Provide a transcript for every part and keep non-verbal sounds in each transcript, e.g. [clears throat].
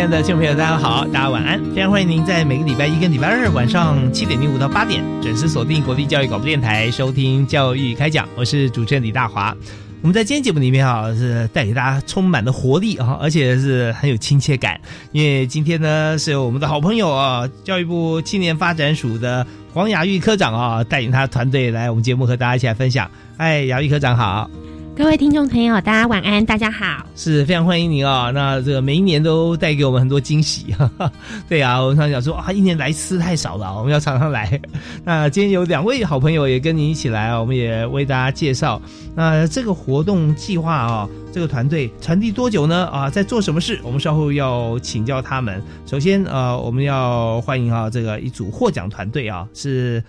亲爱的听众朋友，大家好，大家晚安！非常欢迎您在每个礼拜一跟礼拜二晚上七点零五到八点准时锁定国立教育广播电台，收听教育开讲。我是主持人李大华。我们在今天节目里面啊，是带给大家充满的活力啊，而且是很有亲切感。因为今天呢，是我们的好朋友啊，教育部青年发展署的黄雅玉科长啊，带领他团队来我们节目和大家一起来分享。哎，雅玉科长好。各位听众朋友，大家晚安，大家好，是非常欢迎您啊！那这个每一年都带给我们很多惊喜，哈哈对啊，我们常讲说啊，一年来一次太少了，我们要常常来。那今天有两位好朋友也跟您一起来啊，我们也为大家介绍。那这个活动计划啊，这个团队传递多久呢？啊，在做什么事？我们稍后要请教他们。首先呃，我们要欢迎啊，这个一组获奖团队啊，是。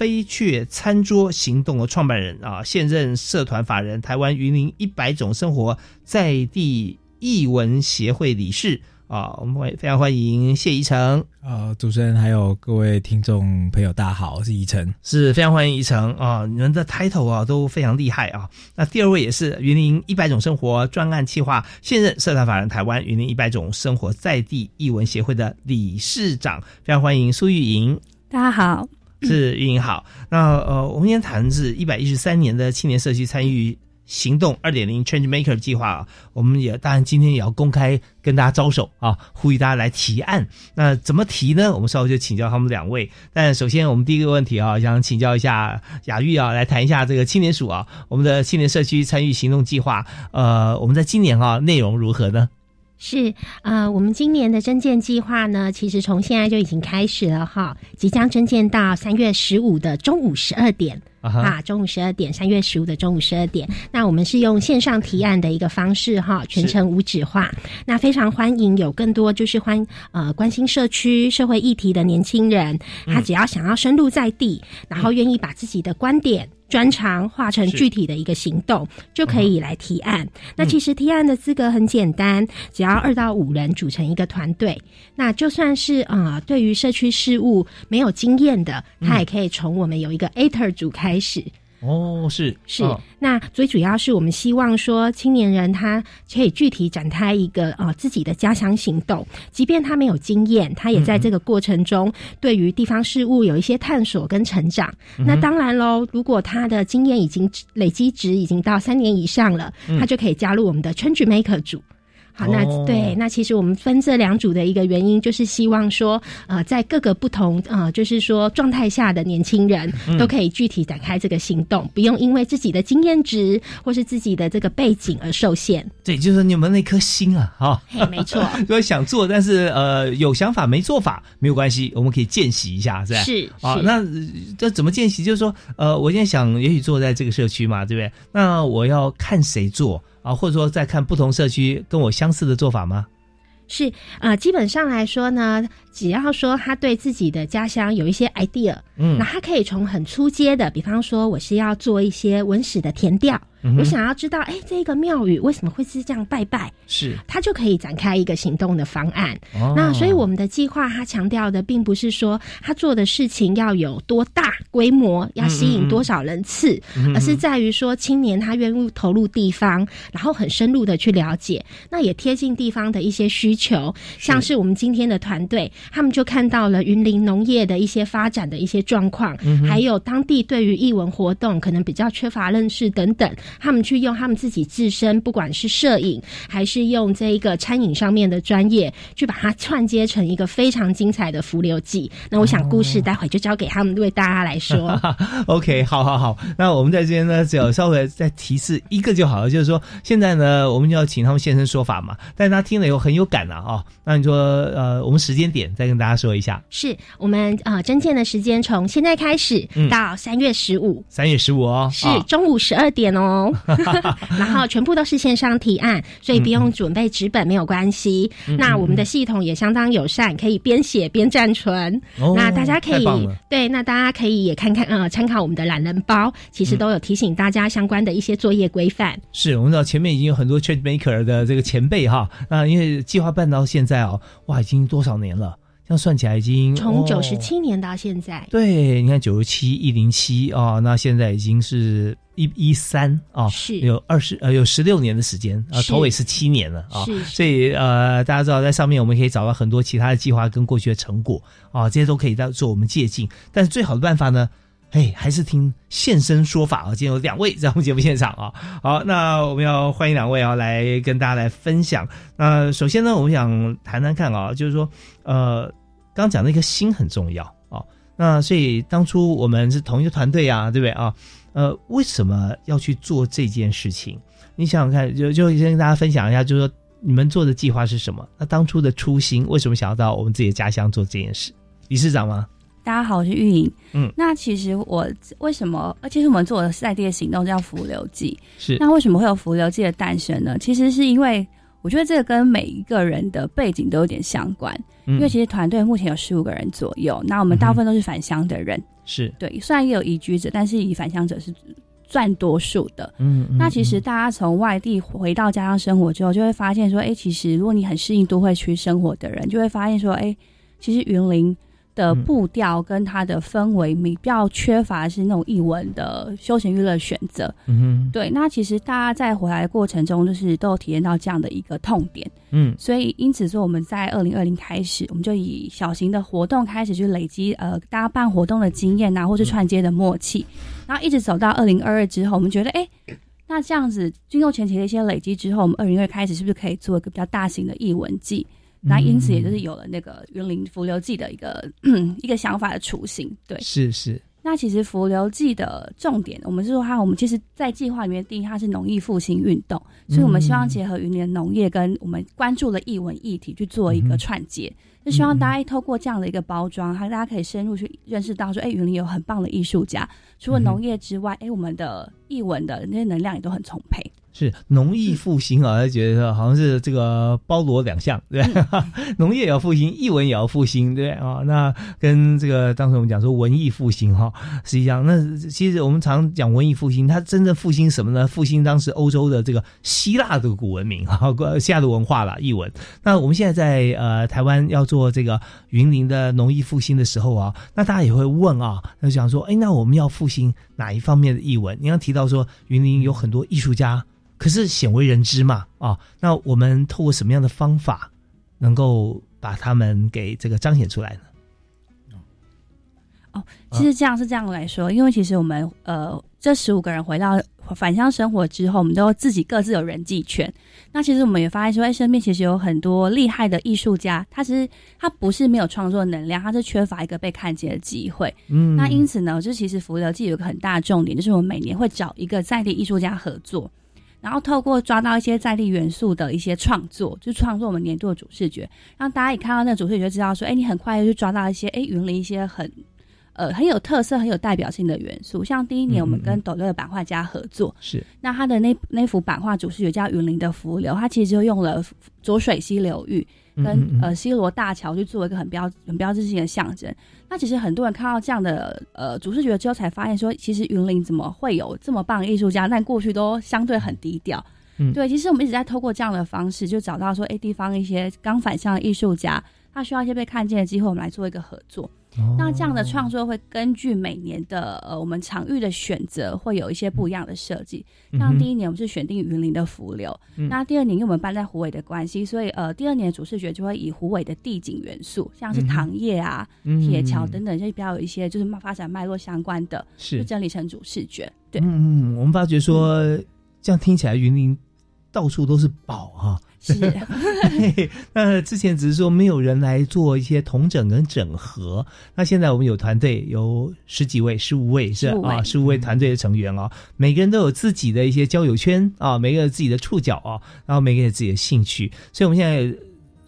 飞雀餐桌行动的创办人啊，现任社团法人台湾云林一百种生活在地译文协会理事。啊，我们会非常欢迎谢宜成。啊，主持人还有各位听众朋友，大家好，我是宜成，是非常欢迎宜成。啊，你们的 title 啊都非常厉害啊。那第二位也是云林一百种生活专案企划现任社团法人台湾云林一百种生活在地译文协会的理事长，非常欢迎苏玉莹，大家好。是运营好，那呃，我们今天谈的是一百一十三年的青年社区参与行动二点零 Change Maker 计划啊，我们也当然今天也要公开跟大家招手啊，呼吁大家来提案。那怎么提呢？我们稍后就请教他们两位。但首先我们第一个问题啊，想请教一下雅玉啊，来谈一下这个青年署啊，我们的青年社区参与行动计划，呃，我们在今年啊内容如何呢？是呃，我们今年的征建计划呢，其实从现在就已经开始了哈，即将征建到三月十五的中午十二点。啊，中午十二点，三月十五的中午十二点。那我们是用线上提案的一个方式哈，全程无纸化。那非常欢迎有更多就是欢呃关心社区社会议题的年轻人，他只要想要深入在地，然后愿意把自己的观点。专长化成具体的一个行动，就可以来提案。那其实提案的资格很简单，只要二到五人组成一个团队。那就算是啊，对于社区事务没有经验的，他也可以从我们有一个 ATER 组开始。哦，是是，那最主要是我们希望说，青年人他可以具体展开一个啊自己的家乡行动，即便他没有经验，他也在这个过程中对于地方事务有一些探索跟成长。那当然喽，如果他的经验已经累积值已经到三年以上了，他就可以加入我们的 Change Maker 组。好，那对，那其实我们分这两组的一个原因，就是希望说，呃，在各个不同呃，就是说状态下的年轻人都可以具体展开这个行动，不用因为自己的经验值或是自己的这个背景而受限。对，就是你们那颗心啊，哈，没错。[laughs] 如果想做，但是呃有想法没做法没有关系，我们可以见习一下，是吧？是啊，那这怎么见习？就是说，呃，我现在想也许做在这个社区嘛，对不对？那我要看谁做？啊，或者说在看不同社区跟我相似的做法吗？是呃，基本上来说呢，只要说他对自己的家乡有一些 idea，嗯，那他可以从很初阶的，比方说我是要做一些文史的填调。我想要知道，哎，这个庙宇为什么会是这样拜拜？是，他就可以展开一个行动的方案。那所以我们的计划，他强调的并不是说他做的事情要有多大规模，要吸引多少人次，而是在于说青年他愿意投入地方，然后很深入的去了解，那也贴近地方的一些需求。像是我们今天的团队，他们就看到了云林农业的一些发展的一些状况，还有当地对于艺文活动可能比较缺乏认识等等，他们去用他们自己自身，不管是摄影还是用这一个餐饮上面的专业，去把它串接成一个非常精彩的浮流记。那我想故事待会就交给他们为大家来说。[laughs] OK，好好好，那我们在这边呢，只要稍微再提示一个就好了，就是说现在呢，我们就要请他们现身说法嘛，但是他听了以后很有感呐啊。那你说呃，我们时间点再跟大家说一下，是我们呃征件的时间从现在开始到三月十五，三月十五哦，是中午十二点哦，[laughs] 然后全部都是线上提案，所以不用准备纸本没有关系。那我们的系统也相当友善，可以边写边暂存。那大家可以对，那大家可以也看看呃，参考我们的懒人包，其实都有提醒大家相关的一些作业规范。是我们知道前面已经有很多 change maker 的这个前辈哈，那因为计划办到现在哦，哇，已经多少年了？这样算起来已经从九十七年到现在。对，你看九十七一零七啊，那现在已经是一一三啊，是有二十呃有十六年的时间啊，头尾是七年了啊，所以呃大家知道在上面我们可以找到很多其他的计划跟过去的成果啊，这些都可以在做我们借鉴。但是最好的办法呢？哎，还是听现身说法啊！今天有两位在我们节目现场啊。好，那我们要欢迎两位啊，来跟大家来分享。那首先呢，我们想谈谈看啊，就是说，呃，刚讲那个心很重要啊。那所以当初我们是同一个团队啊，对不对啊？呃，为什么要去做这件事情？你想想看，就就先跟大家分享一下，就是说你们做的计划是什么？那当初的初心为什么想要到我们自己的家乡做这件事？理事长吗？大家好，我是玉莹。嗯，那其实我为什么？其实我们做的赛地的行动叫浮流记。是，那为什么会有浮流记的诞生呢？其实是因为我觉得这个跟每一个人的背景都有点相关。因为其实团队目前有十五个人左右，那我们大部分都是返乡的人。是对，虽然也有移居者，但是以返乡者是占多数的。嗯，那其实大家从外地回到家乡生活之后，就会发现说，哎，其实如果你很适应都会区生活的人，就会发现说，哎，其实云林。的步调跟它的氛围，比较缺乏是那种译文的休闲娱乐选择。嗯对。那其实大家在回来的过程中，就是都有体验到这样的一个痛点。嗯，所以因此说，我们在二零二零开始，我们就以小型的活动开始去累积呃大家办活动的经验啊，或是串接的默契，然后一直走到二零二二之后，我们觉得哎，那这样子经过前期的一些累积之后，我们二零二开始是不是可以做一个比较大型的译文季？那因此，也就是有了那个云林浮流记的一个 [clears throat] 一个想法的雏形，对，是是。那其实浮流记的重点，我们是说它，我们其实，在计划里面定义它是农业复兴运动，所以我们希望结合云林农业跟我们关注的艺文议题去做一个串接，就希望大家透过这样的一个包装，哈，大家可以深入去认识到说，哎，云林有很棒的艺术家，除了农业之外，哎，我们的译文的那些能量也都很充沛。是农艺复兴啊，觉得好像是这个包罗两项，对 [laughs] 农业也要复兴，艺文也要复兴，对啊。那跟这个当时我们讲说文艺复兴哈是一样。那其实我们常讲文艺复兴，它真正复兴什么呢？复兴当时欧洲的这个希腊的古文明 [laughs] 哈，希腊的文化啦，译文。那我们现在在呃台湾要做这个云林的农艺复兴的时候啊，那大家也会问啊，那想说，哎，那我们要复兴哪一方面的译文？你刚提到说云林有很多艺术家。可是鲜为人知嘛，啊，那我们透过什么样的方法，能够把他们给这个彰显出来呢？哦，其实这样是这样来说，因为其实我们呃，这十五个人回到返乡生活之后，我们都自己各自有人际圈。那其实我们也发现说，哎身边其实有很多厉害的艺术家，他其实他不是没有创作能量，他是缺乏一个被看见的机会。嗯，那因此呢，就其实福流记有一个很大的重点，就是我们每年会找一个在地艺术家合作。然后透过抓到一些在地元素的一些创作，就创作我们年度的主视觉，让大家一看到那个主视觉，就知道说，哎，你很快就抓到一些，哎，云林一些很，呃，很有特色、很有代表性的元素。像第一年我们跟斗六的版画家合作，是，那他的那那幅版画主视觉叫云林的浮流，他其实就用了浊水溪流域。跟呃西罗大桥去做一个很标很标志性的象征。那其实很多人看到这样的呃主视觉之后，才发现说，其实云林怎么会有这么棒的艺术家？但过去都相对很低调。嗯，对，其实我们一直在透过这样的方式，就找到说，哎，地方一些刚返乡的艺术家，他需要一些被看见的机会，我们来做一个合作。那这样的创作会根据每年的呃我们场域的选择，会有一些不一样的设计。像第一年我们是选定云林的浮流，那第二年因为我们搬在湖尾的关系，所以呃第二年的主视觉就会以湖尾的地景元素，像是糖叶啊、铁桥等等，就比较有一些就是发展脉络相关的，是。整理成主视觉。对，嗯嗯，我们发觉说这样听起来云林到处都是宝哈。是，[laughs] 那之前只是说没有人来做一些同整跟整合，那现在我们有团队，有十几位、十五位是啊，十五位团队的成员啊，每个人都有自己的一些交友圈啊，每个人自己的触角啊，然后每个人自己的兴趣，所以我们现在。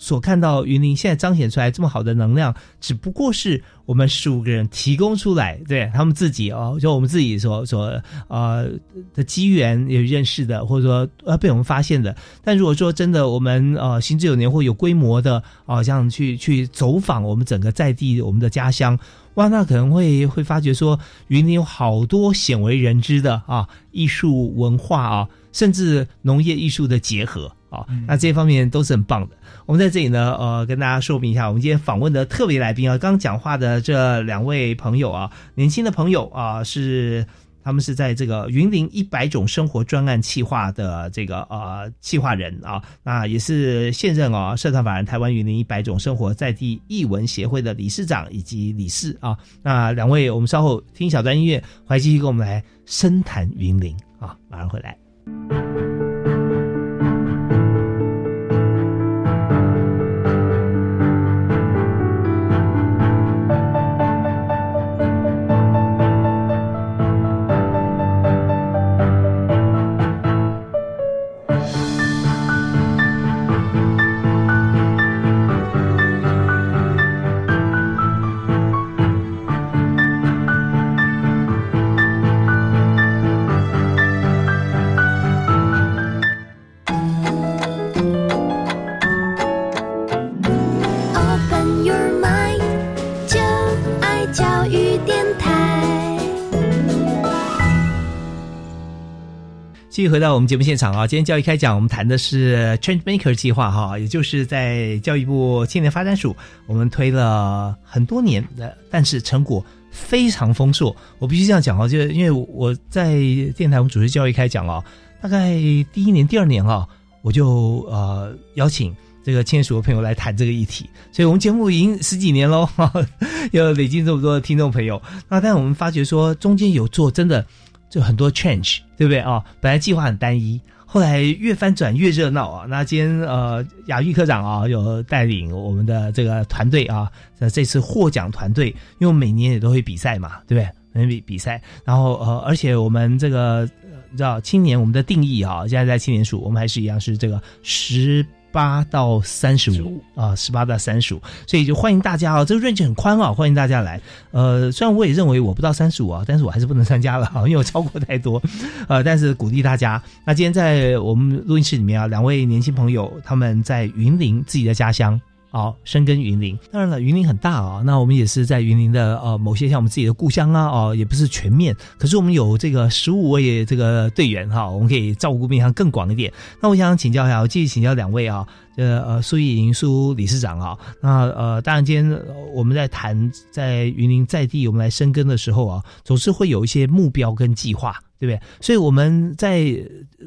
所看到云林现在彰显出来这么好的能量，只不过是我们十五个人提供出来，对他们自己哦，就我们自己所所呃的机缘有认识的，或者说呃被我们发现的。但如果说真的我们呃行之有年或有规模的啊，像去去走访我们整个在地我们的家乡，哇，那可能会会发觉说云林有好多鲜为人知的啊艺术文化啊，甚至农业艺术的结合啊，那这方面都是很棒的。我们在这里呢，呃，跟大家说明一下，我们今天访问的特别来宾啊，刚讲话的这两位朋友啊，年轻的朋友啊，是他们是在这个云林一百种生活专案企划的这个呃企划人啊，那也是现任啊社团法人台湾云林一百种生活在地艺文协会的理事长以及理事啊，那两位我们稍后听小段音乐，回来继续跟我们来深谈云林啊，马上回来。回到我们节目现场啊，今天教育开讲，我们谈的是 Change Maker 计划哈，也就是在教育部青年发展署，我们推了很多年的，但是成果非常丰硕。我必须这样讲哦，就因为我在电台我们主持教育开讲哦，大概第一年、第二年啊，我就呃邀请这个青年署的朋友来谈这个议题，所以我们节目已经十几年喽，[laughs] 有累积这么多的听众朋友。那但我们发觉说，中间有做真的。就很多 change，对不对啊？本来计划很单一，后来越翻转越热闹啊！那今天呃，雅玉科长啊，有带领我们的这个团队啊，这次获奖团队，因为每年也都会比赛嘛，对不对？每比比赛，然后呃，而且我们这个你知道青年我们的定义啊，现在在青年署，我们还是一样是这个十。八到三十五啊，十八到三十五，所以就欢迎大家啊，这个 range 很宽啊，欢迎大家来。呃，虽然我也认为我不到三十五啊，但是我还是不能参加了啊，[laughs] 因为我超过太多。呃，但是鼓励大家。那今天在我们录音室里面啊，两位年轻朋友他们在云林自己的家乡。好，深耕云林。当然了，云林很大啊。那我们也是在云林的呃某些像我们自己的故乡啊，哦，也不是全面。可是我们有这个十五位这个队员哈，我们可以照顾面向更广一点。那我想请教一下，我继续请教两位啊，呃呃，苏玉莹苏理事长啊。那呃，当然今天我们在谈在云林在地我们来深耕的时候啊，总是会有一些目标跟计划。对不对？所以我们在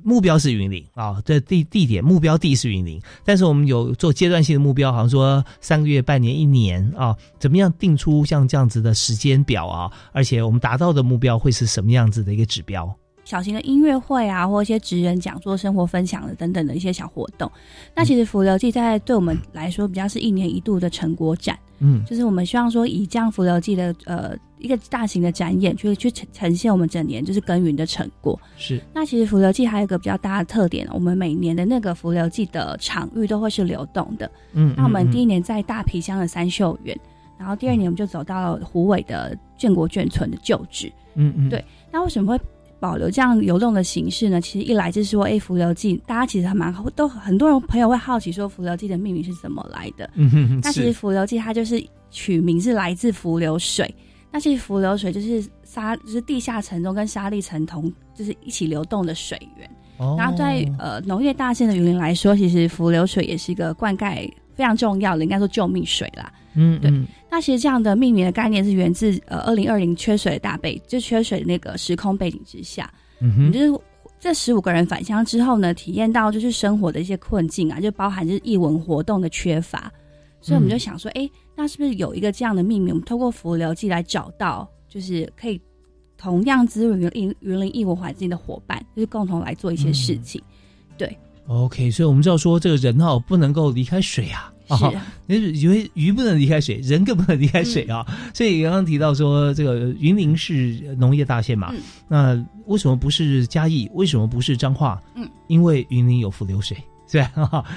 目标是云林啊，这地地点目标地是云林，但是我们有做阶段性的目标，好像说三个月、半年、一年啊，怎么样定出像这样子的时间表啊？而且我们达到的目标会是什么样子的一个指标？小型的音乐会啊，或一些职人讲座、生活分享的等等的一些小活动。那其实浮流记在对我们来说，比较是一年一度的成果展。嗯，就是我们希望说，以这样浮流记的呃一个大型的展演，去去呈呈现我们整年就是耕耘的成果。是。那其实浮流记还有一个比较大的特点，我们每年的那个浮流记的场域都会是流动的。嗯。那我们第一年在大皮乡的三秀园，然后第二年我们就走到了湖尾的建国眷村的旧址。嗯嗯。对。那为什么会？保留这样流动的形式呢？其实一来就是说，哎，浮流记，大家其实还蛮都很多人朋友会好奇说，浮流记的命名是怎么来的？嗯哼，那其实浮流记它就是取名是来自浮流水。那其实浮流水就是沙，就是地下层中跟沙砾层同，就是一起流动的水源。哦。然后在呃农业大县的云林来说，其实浮流水也是一个灌溉非常重要的，应该说救命水啦。嗯，对。那其实这样的命名的概念是源自呃二零二零缺水的大背，就缺水的那个时空背景之下，嗯哼，就是这十五个人返乡之后呢，体验到就是生活的一些困境啊，就包含就是艺文活动的缺乏，所以我们就想说，哎，那是不是有一个这样的命名，我们透过浮流记来找到，就是可以同样滋润云云林艺文环境的伙伴，就是共同来做一些事情，对。OK，所以我们知道说这个人哦不能够离开水啊，啊，你以为鱼不能离开水，人更不能离开水啊。所以刚刚提到说这个云林是农业大县嘛，那为什么不是嘉义？为什么不是彰化？嗯，因为云林有浮流水。对，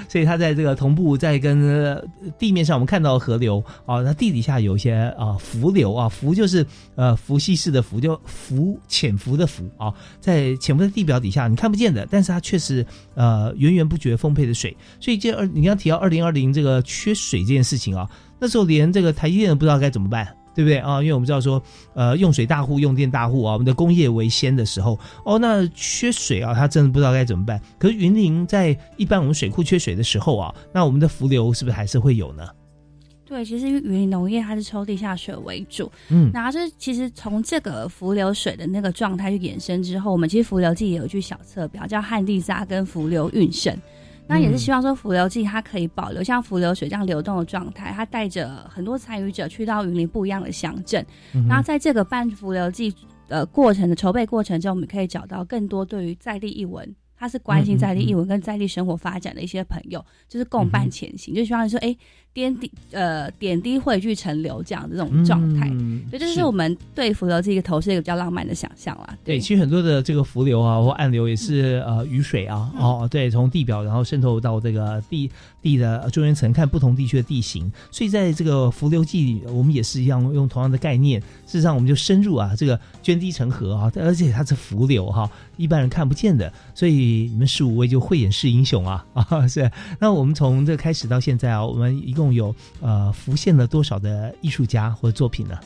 所以它在这个同步在跟地面上，我们看到河流啊，那地底下有一些啊浮流啊，浮就是呃浮稀式的浮，就浮潜伏的浮啊，在潜伏在地表底下，你看不见的，但是它确实呃源源不绝丰沛的水。所以这二你刚提到二零二零这个缺水这件事情啊，那时候连这个台积电都不知道该怎么办。对不对啊？因为我们知道说，呃，用水大户、用电大户啊，我们的工业为先的时候，哦，那缺水啊，他真的不知道该怎么办。可是云林在一般我们水库缺水的时候啊，那我们的浮流是不是还是会有呢？对，其实云林农业它是抽地下水为主，嗯，然后是其实从这个浮流水的那个状态去衍生之后，我们其实浮流记也有一句小册表，叫旱地沙跟浮流运胜。那也是希望说浮流记它可以保留像浮流水这样流动的状态，它带着很多参与者去到云林不一样的乡镇，然后在这个办浮流记的过程的筹备过程中，我们可以找到更多对于在地译文。他是关心在地译文跟在地生活发展的一些朋友，就是共伴前行，就希望说，哎，点滴呃点滴汇聚成流这样的这种状态，所以这是我们对浮流这个头是一个比较浪漫的想象啦。对，其实很多的这个浮流啊或暗流也是呃雨水啊，哦，对，从地表然后渗透到这个地地的中间层，看不同地区的地形，所以在这个浮流记里，我们也是一样用同样的概念，事实上我们就深入啊，这个涓滴成河啊，而且它是浮流哈。一般人看不见的，所以你们十五位就慧眼识英雄啊啊！[laughs] 是。那我们从这开始到现在啊，我们一共有呃浮现了多少的艺术家或作品呢？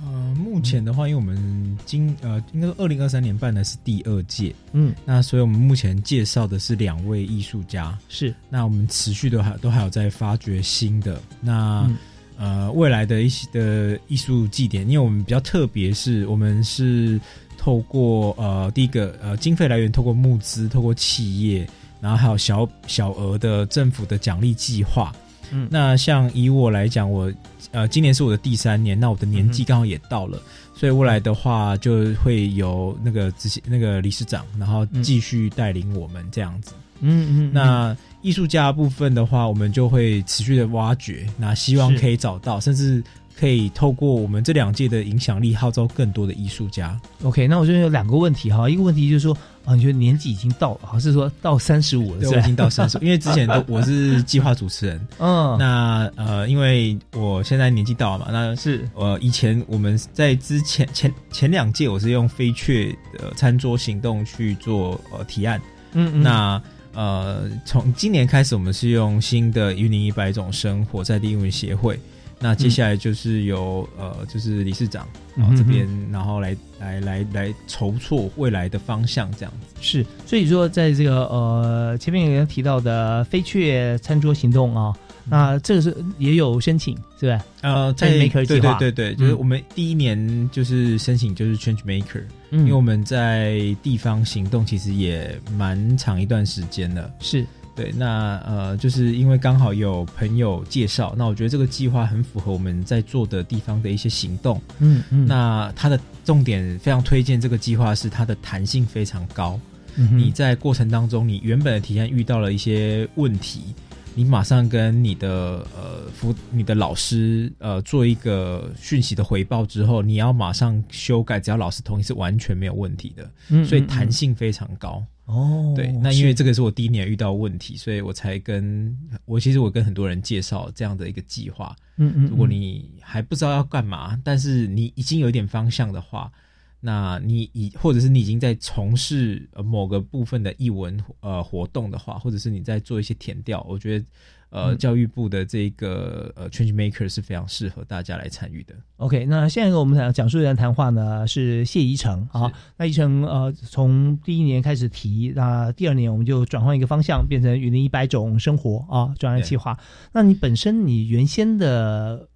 呃，目前的话，因为我们今呃应该二零二三年办的是第二届，嗯，那所以我们目前介绍的是两位艺术家，是。那我们持续的还都还有在发掘新的，那呃未来的一些的艺术祭典，因为我们比较特别，是我们是。透过呃，第一个呃，经费来源透过募资，透过企业，然后还有小小额的政府的奖励计划。嗯，那像以我来讲，我呃，今年是我的第三年，那我的年纪刚好也到了，所以未来的话就会由那个执行那个理事长，然后继续带领我们这样子。嗯嗯，那艺术家部分的话，我们就会持续的挖掘，那希望可以找到，甚至。可以透过我们这两届的影响力号召更多的艺术家。OK，那我这边有两个问题哈，一个问题就是说啊，你觉得年纪已经到了，还是说到三十五了？对，已经到三十，因为之前都 [laughs] 我是计划主持人。嗯，那呃，因为我现在年纪到了嘛，那是呃，以前我们在之前前前两届我是用飞雀的餐桌行动去做呃提案。嗯嗯。那呃，从今年开始，我们是用新的云林一百种生活在地英文协会。那接下来就是由呃，就是理事长然后这边，然后来来来来筹措未来的方向，这样子。是。所以说，在这个呃前面有提到的飞雀餐桌行动啊，那这个是也有申请，是吧？呃，在？Maker 计划，对对对对，就是我们第一年就是申请就是 Change Maker，因为我们在地方行动其实也蛮长一段时间了，是。对，那呃，就是因为刚好有朋友介绍，那我觉得这个计划很符合我们在做的地方的一些行动。嗯嗯，那它的重点非常推荐这个计划是它的弹性非常高。你在过程当中，你原本的体验遇到了一些问题，你马上跟你的呃辅你的老师呃做一个讯息的回报之后，你要马上修改，只要老师同意是完全没有问题的。嗯，所以弹性非常高。哦，对，那因为这个是我第一年遇到问题，所以我才跟我其实我跟很多人介绍这样的一个计划。嗯嗯，如果你还不知道要干嘛，但是你已经有点方向的话，那你已或者是你已经在从事某个部分的译文呃活动的话，或者是你在做一些填调，我觉得。呃，教育部的这个呃，Change Maker 是非常适合大家来参与的。OK，那现在跟我们讲讲述人谈话呢是谢宜成啊。那宜成呃，从第一年开始提，那第二年我们就转换一个方向，变成雨林一百种生活啊专案计划。那你本身你原先的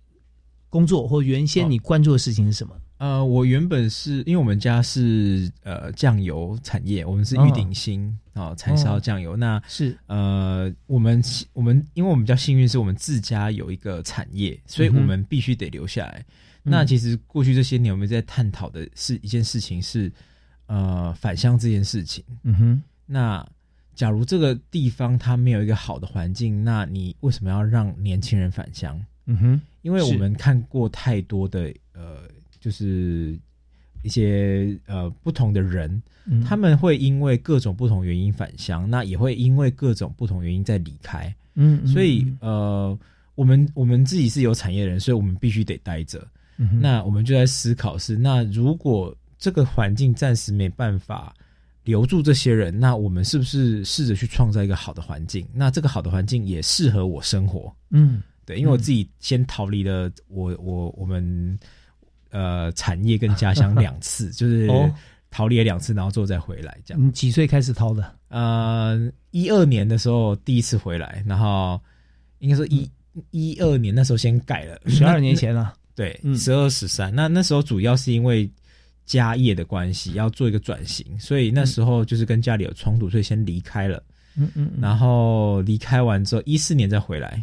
工作，或原先你关注的事情是什么？呃，我原本是因为我们家是呃酱油产业，我们是玉鼎新啊，柴烧酱油。那是呃，我们我们因为我们比较幸运，是我们自家有一个产业，所以我们必须得留下来。那其实过去这些年，我们在探讨的是一件事情，是呃返乡这件事情。嗯哼。那假如这个地方它没有一个好的环境，那你为什么要让年轻人返乡？嗯哼。因为我们看过太多的呃。就是一些呃不同的人，他们会因为各种不同原因返乡，那也会因为各种不同原因再离开。嗯，所以呃，我们我们自己是有产业人，所以我们必须得待着。那我们就在思考是，那如果这个环境暂时没办法留住这些人，那我们是不是试着去创造一个好的环境？那这个好的环境也适合我生活。嗯，对，因为我自己先逃离了我我我们。呃，产业跟家乡两次，[laughs] 就是逃离了两次，然后之后再回来，这样。你几岁开始逃的？呃，一二年的时候第一次回来，然后应该说一一二年那时候先改了，十二年前了。对，十二十三。那那时候主要是因为家业的关系，要做一个转型，所以那时候就是跟家里有冲突，所以先离开了。嗯嗯。然后离开完之后，一四年再回来。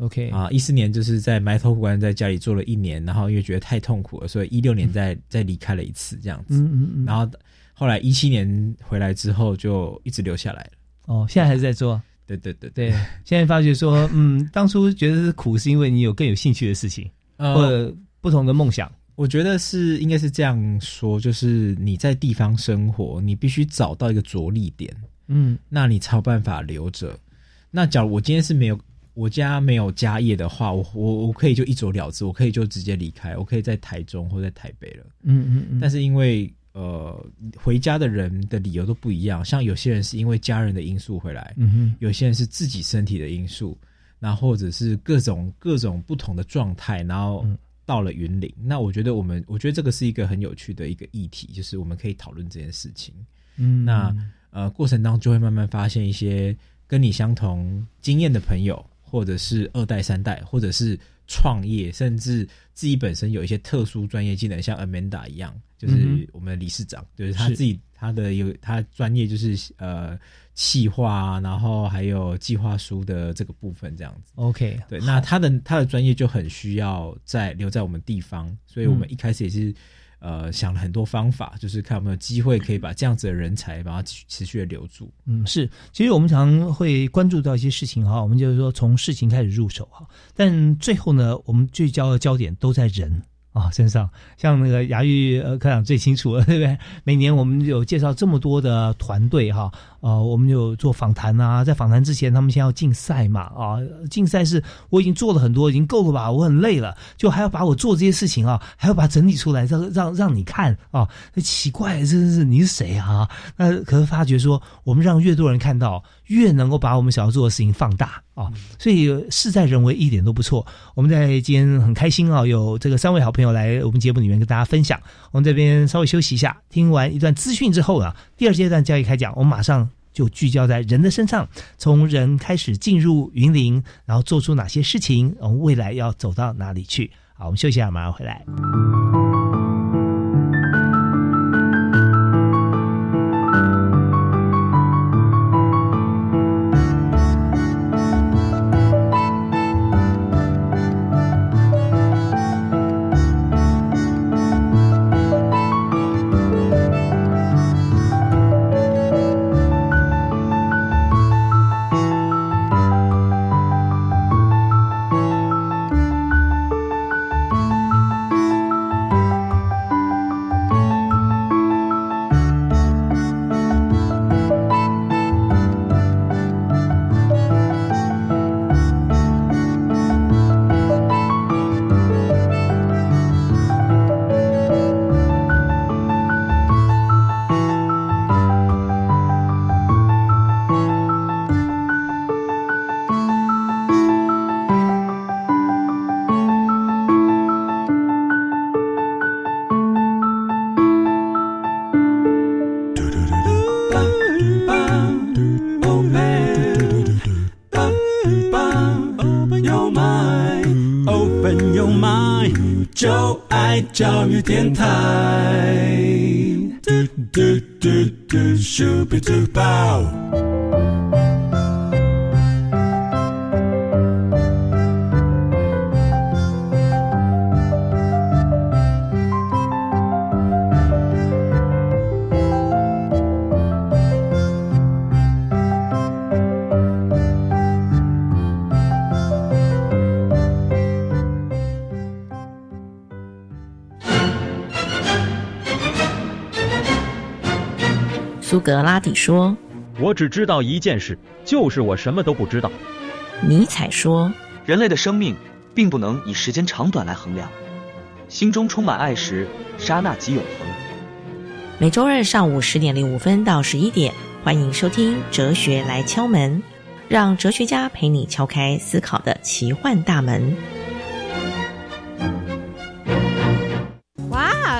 OK 啊，一四年就是在埋头苦干，在家里做了一年，然后因为觉得太痛苦了，所以一六年再再离开了一次这样子。嗯嗯嗯。然后后来一七年回来之后，就一直留下来了。哦，现在还是在做。对对对对。现在发觉说，嗯，当初觉得是苦，是因为你有更有兴趣的事情，或者不同的梦想。我觉得是应该是这样说，就是你在地方生活，你必须找到一个着力点，嗯，那你才有办法留着。那假如我今天是没有。我家没有家业的话，我我我可以就一走了之，我可以就直接离开，我可以在台中或在台北了。嗯嗯嗯。但是因为呃，回家的人的理由都不一样，像有些人是因为家人的因素回来，嗯哼，有些人是自己身体的因素，那或者是各种各种不同的状态，然后到了云林。那我觉得我们，我觉得这个是一个很有趣的一个议题，就是我们可以讨论这件事情。嗯，那呃，过程当中就会慢慢发现一些跟你相同经验的朋友。或者是二代、三代，或者是创业，甚至自己本身有一些特殊专业技能，像 Amanda 一样，就是我们的理事长，就是他自己他的有他专业就是呃企划，然后还有计划书的这个部分这样子。OK，对，那他的他的专业就很需要在留在我们地方，所以我们一开始也是。呃，想了很多方法，就是看有没有机会可以把这样子的人才把它持续的留住。嗯，是，其实我们常会关注到一些事情哈，我们就是说从事情开始入手哈，但最后呢，我们聚焦的焦点都在人。啊，身上像那个牙玉呃科长最清楚了，对不对？每年我们有介绍这么多的团队哈，呃，我们有做访谈啊，在访谈之前，他们先要竞赛嘛，啊，竞赛是我已经做了很多，已经够了吧？我很累了，就还要把我做这些事情啊，还要把它整理出来，让让让你看啊，奇怪，这是你是谁啊？那可是发觉说，我们让越多人看到。越能够把我们想要做的事情放大啊，所以事在人为一点都不错。我们在今天很开心啊，有这个三位好朋友来我们节目里面跟大家分享。我们这边稍微休息一下，听完一段资讯之后啊，第二阶段交易开讲，我们马上就聚焦在人的身上，从人开始进入云林，然后做出哪些事情，我们未来要走到哪里去？好，我们休息一下，马上回来。电台。只知道一件事，就是我什么都不知道。”尼采说：“人类的生命并不能以时间长短来衡量，心中充满爱时，刹那即永恒。”每周二上午十点零五分到十一点，欢迎收听《哲学来敲门》，让哲学家陪你敲开思考的奇幻大门。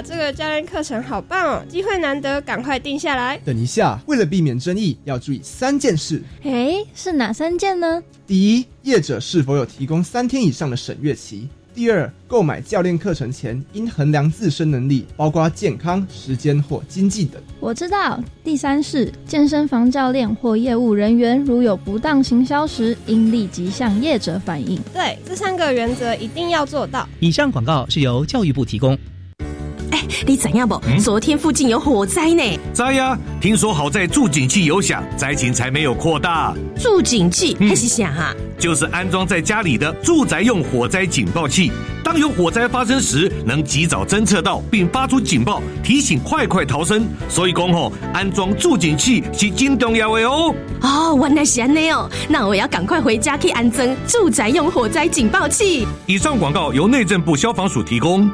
这个教练课程好棒哦，机会难得，赶快定下来。等一下，为了避免争议，要注意三件事。哎，是哪三件呢？第一，业者是否有提供三天以上的审阅期？第二，购买教练课程前应衡量自身能力，包括健康、时间或经济等。我知道。第三是健身房教练或业务人员如有不当行销时，应立即向业者反映。对，这三个原则一定要做到。以上广告是由教育部提供。哎，你怎样不？昨天附近有火灾呢。灾呀！听说好在助警器有响，灾情才没有扩大。助警器还是响哈？就是安装在家里的住宅用火灾警报器，当有火灾发生时，能及早侦测到并发出警报，提醒快快逃生。所以讲吼，安装助警器是真重要的哦。哦，原来是安尼哦，那我要赶快回家去安装住宅用火灾警报器。以上广告由内政部消防署提供。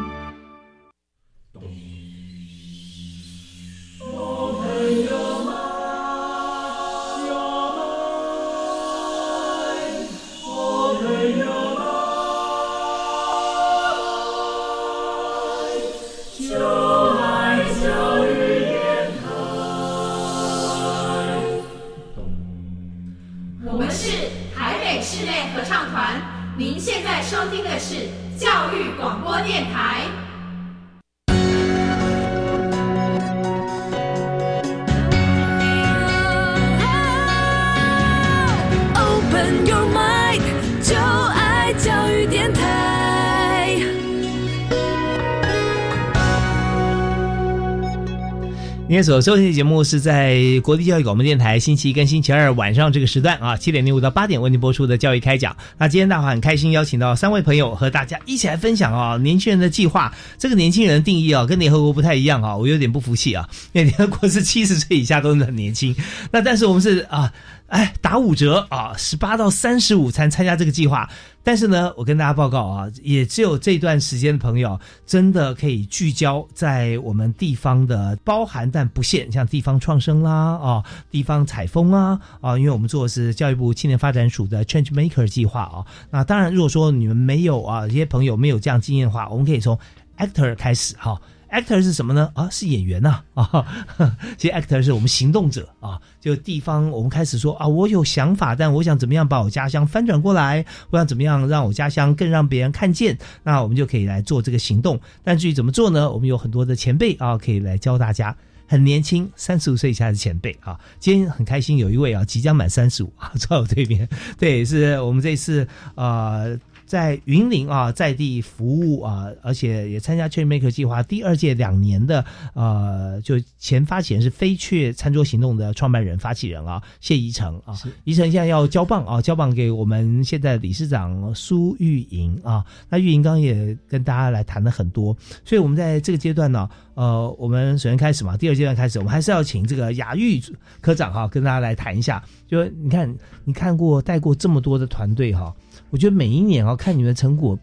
今天所收听的节目是在国立教育广播电台星期一跟星期二晚上这个时段啊，七点零五到八点为您播出的教育开讲。那今天大华很开心邀请到三位朋友和大家一起来分享啊，年轻人的计划。这个年轻人的定义啊，跟联合国不太一样啊，我有点不服气啊，因为联合国是七十岁以下都是很年轻，那但是我们是啊。哎，打五折啊！十八到三十五参参加这个计划，但是呢，我跟大家报告啊，也只有这段时间的朋友真的可以聚焦在我们地方的，包含但不限，像地方创生啦啊，地方采风啊啊，因为我们做的是教育部青年发展署的 Change Maker 计划啊。那当然，如果说你们没有啊，这些朋友没有这样经验的话，我们可以从 Actor 开始哈。Actor 是什么呢？啊，是演员呐！啊，[laughs] 其实 actor 是我们行动者啊。就地方，我们开始说啊，我有想法，但我想怎么样把我家乡翻转过来？我想怎么样让我家乡更让别人看见？那我们就可以来做这个行动。但至于怎么做呢？我们有很多的前辈啊，可以来教大家。很年轻，三十五岁以下的前辈啊。今天很开心，有一位啊，即将满三十五啊，坐在我对面。对，是我们这次呃。在云林啊，在地服务啊，而且也参加 Change Maker 计划第二届两年的呃，就前发起人是飞雀餐桌行动的创办人、发起人啊，谢宜成啊，宜成现在要交棒啊，交棒给我们现在理事长苏玉莹啊。那玉莹刚刚也跟大家来谈了很多，所以我们在这个阶段呢，呃，我们首先开始嘛，第二阶段开始，我们还是要请这个雅玉科长哈，跟大家来谈一下。就你看，你看过带过这么多的团队哈。我觉得每一年啊，看你们成果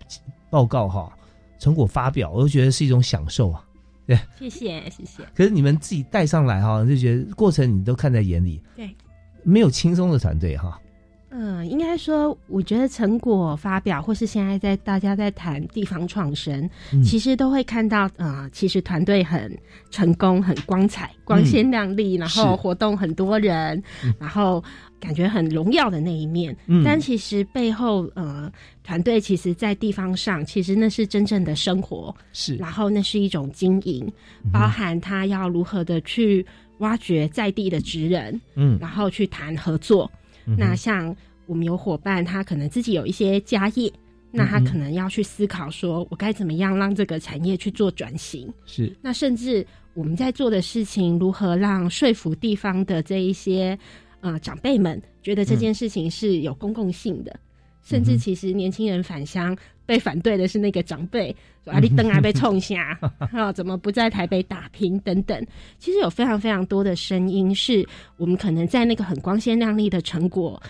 报告哈，成果发表，我都觉得是一种享受啊。对，谢谢谢谢。可是你们自己带上来哈，就觉得过程你都看在眼里。对，没有轻松的团队哈。嗯，应该说，我觉得成果发表，或是现在在大家在谈地方创生，其实都会看到，呃，其实团队很成功、很光彩、光鲜亮丽，然后活动很多人，然后感觉很荣耀的那一面。但其实背后，呃，团队其实，在地方上，其实那是真正的生活，是，然后那是一种经营，包含他要如何的去挖掘在地的职人，嗯，然后去谈合作。那像我们有伙伴，他可能自己有一些家业，那他可能要去思考，说我该怎么样让这个产业去做转型。是，那甚至我们在做的事情，如何让说服地方的这一些呃长辈们觉得这件事情是有公共性的，甚至其实年轻人返乡被反对的是那个长辈，说啊 [laughs] 你灯啊被冲下啊，[laughs] 怎么不在台北打拼等等。其实有非常非常多的声音，是我们可能在那个很光鲜亮丽的成果。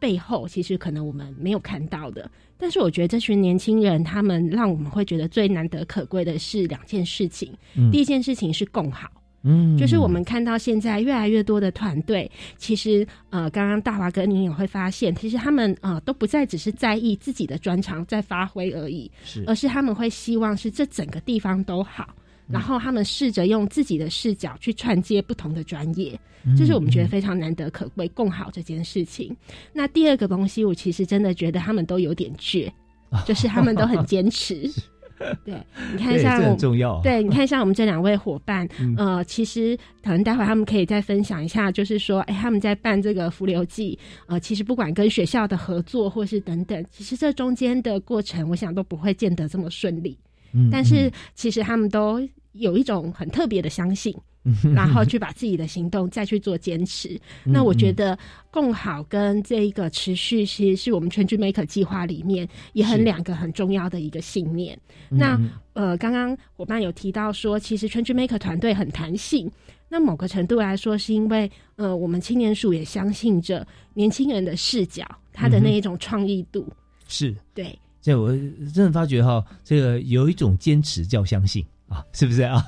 背后其实可能我们没有看到的，但是我觉得这群年轻人，他们让我们会觉得最难得可贵的是两件事情。第一件事情是共好，嗯，就是我们看到现在越来越多的团队，其实呃，刚刚大华哥您也会发现，其实他们呃都不再只是在意自己的专长在发挥而已，是，而是他们会希望是这整个地方都好。然后他们试着用自己的视角去串接不同的专业，这是我们觉得非常难得可贵、共好这件事情。那第二个东西，我其实真的觉得他们都有点倔，[laughs] 就是他们都很坚持。[laughs] [laughs] 对，你看像很重要。对，你看像我们这两位伙伴，呃，其实可能待会他们可以再分享一下，就是说，哎，他们在办这个浮流记，呃，其实不管跟学校的合作或是等等，其实这中间的过程，我想都不会见得这么顺利。嗯，但是其实他们都。有一种很特别的相信，[laughs] 然后去把自己的行动再去做坚持。那我觉得共好跟这一个持续，其实是我们全局 Maker 计划里面也很两个很重要的一个信念。那呃，刚刚伙伴有提到说，其实全局 Maker 团队很弹性。那某个程度来说，是因为呃，我们青年署也相信着年轻人的视角，他的那一种创意度是对。这我真的发觉哈，这个有一种坚持叫相信。啊，是不是 [laughs] 啊？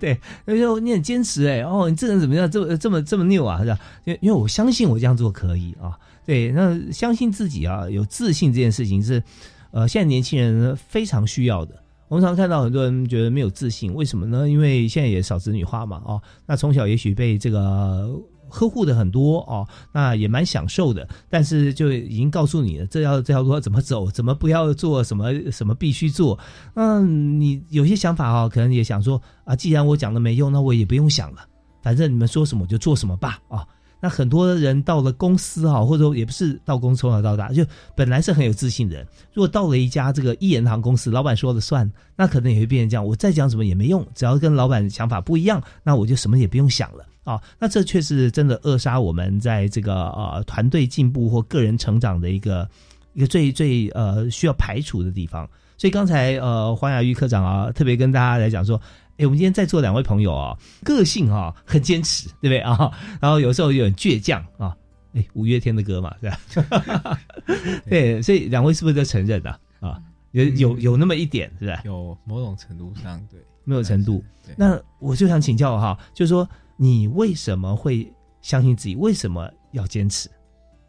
对，那就你很坚持哎，哦，你这人怎么样？这么这么这么拗啊？是吧？因因为我相信我这样做可以啊。对，那相信自己啊，有自信这件事情是，呃，现在年轻人非常需要的。我们常看到很多人觉得没有自信，为什么呢？因为现在也少子女化嘛，哦，那从小也许被这个。呵护的很多哦，那也蛮享受的，但是就已经告诉你了，这要这条路要怎么走，怎么不要做什么什么必须做。嗯，你有些想法哦，可能也想说啊，既然我讲的没用，那我也不用想了，反正你们说什么我就做什么吧啊。那很多人到了公司哈，或者说也不是到公司从小到大就本来是很有自信的人，如果到了一家这个一言堂公司，老板说了算，那可能也会变成这样，我再讲什么也没用，只要跟老板想法不一样，那我就什么也不用想了。啊，那这却是真的扼杀我们在这个呃团队进步或个人成长的一个一个最最呃需要排除的地方。所以刚才呃黄雅玉科长啊，特别跟大家来讲说，哎，我们今天在座两位朋友啊，个性啊很坚持，对不对啊？然后有时候有点倔强啊，哎，五月天的歌嘛，对吧？[laughs] 对，所以两位是不是都承认的啊？有有有那么一点，是吧？有某种程度上对，没有程度。那我就想请教哈，就是说。你为什么会相信自己？为什么要坚持？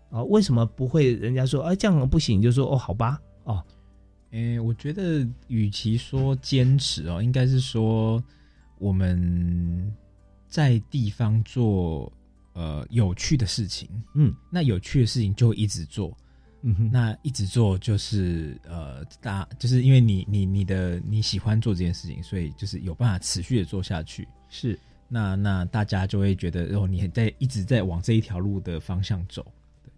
啊，为什么不会人家说啊这样不行？就说哦好吧哦，诶，我觉得与其说坚持哦，应该是说我们在地方做呃有趣的事情，嗯，那有趣的事情就一直做，嗯哼，那一直做就是呃大就是因为你你你的你喜欢做这件事情，所以就是有办法持续的做下去，是。那那大家就会觉得哦，你在一直在往这一条路的方向走，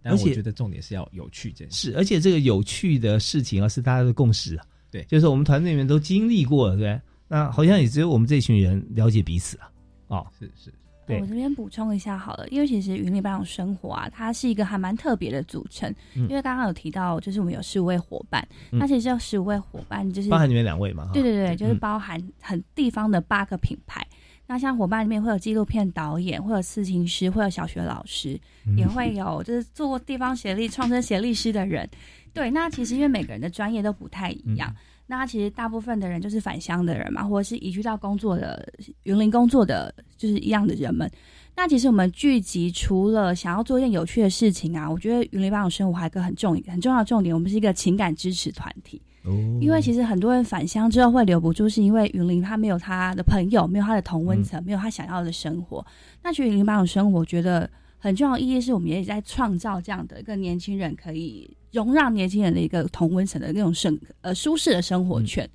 但我觉得重点是要有趣这件事，而且这个有趣的事情啊，是大家的共识啊。对，就是我们团队里面都经历过，对那好像也只有我们这群人了解彼此啊。哦，是是。我这边补充一下好了，因为其实云里班长生活啊，它是一个还蛮特别的组成。因为刚刚有提到，就是我们有十五位伙伴，那其实有十五位伙伴就是包含你们两位嘛？对对对，就是包含很地方的八个品牌。那像伙伴里面会有纪录片导演，会有刺青师，会有小学老师，也会有就是做过地方协力创生协力师的人。对，那其实因为每个人的专业都不太一样，那其实大部分的人就是返乡的人嘛，或者是移居到工作的云林工作的就是一样的人们。那其实我们聚集除了想要做一件有趣的事情啊，我觉得云林八种生活还有个很重很重要的重点，我们是一个情感支持团体。哦，因为其实很多人返乡之后会留不住，是因为云林他没有他的朋友，没有他的同温层，没有他想要的生活。那其实云林八种生活，我觉得很重要意义是我们也在创造这样的一个年轻人可以容让年轻人的一个同温层的那种生呃舒适的生活圈。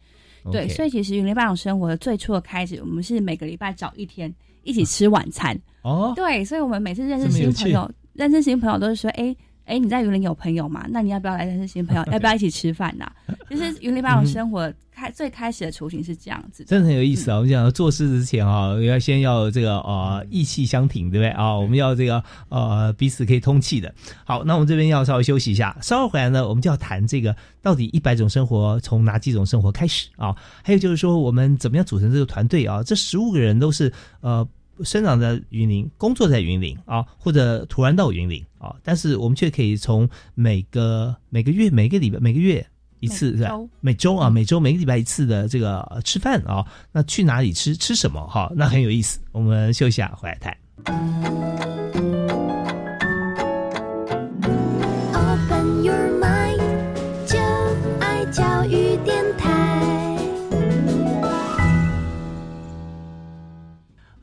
对，所以其实云林八种生活的最初的开始，我们是每个礼拜找一天一起吃晚餐。哦，对，所以我们每次认识新朋友，认识新朋友都是说，哎哎，你在云林有朋友吗？那你要不要来认识新朋友？[laughs] 要不要一起吃饭呐？[laughs] 就是云林八种生活开最开始的雏形是这样子，真的很有意思啊！我们讲做事之前啊，要先要这个呃意气相挺，对不对啊？我们要这个呃彼此可以通气的。好，那我们这边要稍微休息一下，稍后回来呢，我们就要谈这个到底一百种生活从哪几种生活开始啊？还有就是说，我们怎么样组成这个团队啊？这十五个人都是呃。生长在云林，工作在云林啊，或者突然到云林啊，但是我们却可以从每个每个月、每个礼拜、每个月一次是吧？每周啊，每周每个礼拜一次的这个吃饭啊，那去哪里吃？吃什么？哈，那很有意思。我们休息下，回来谈。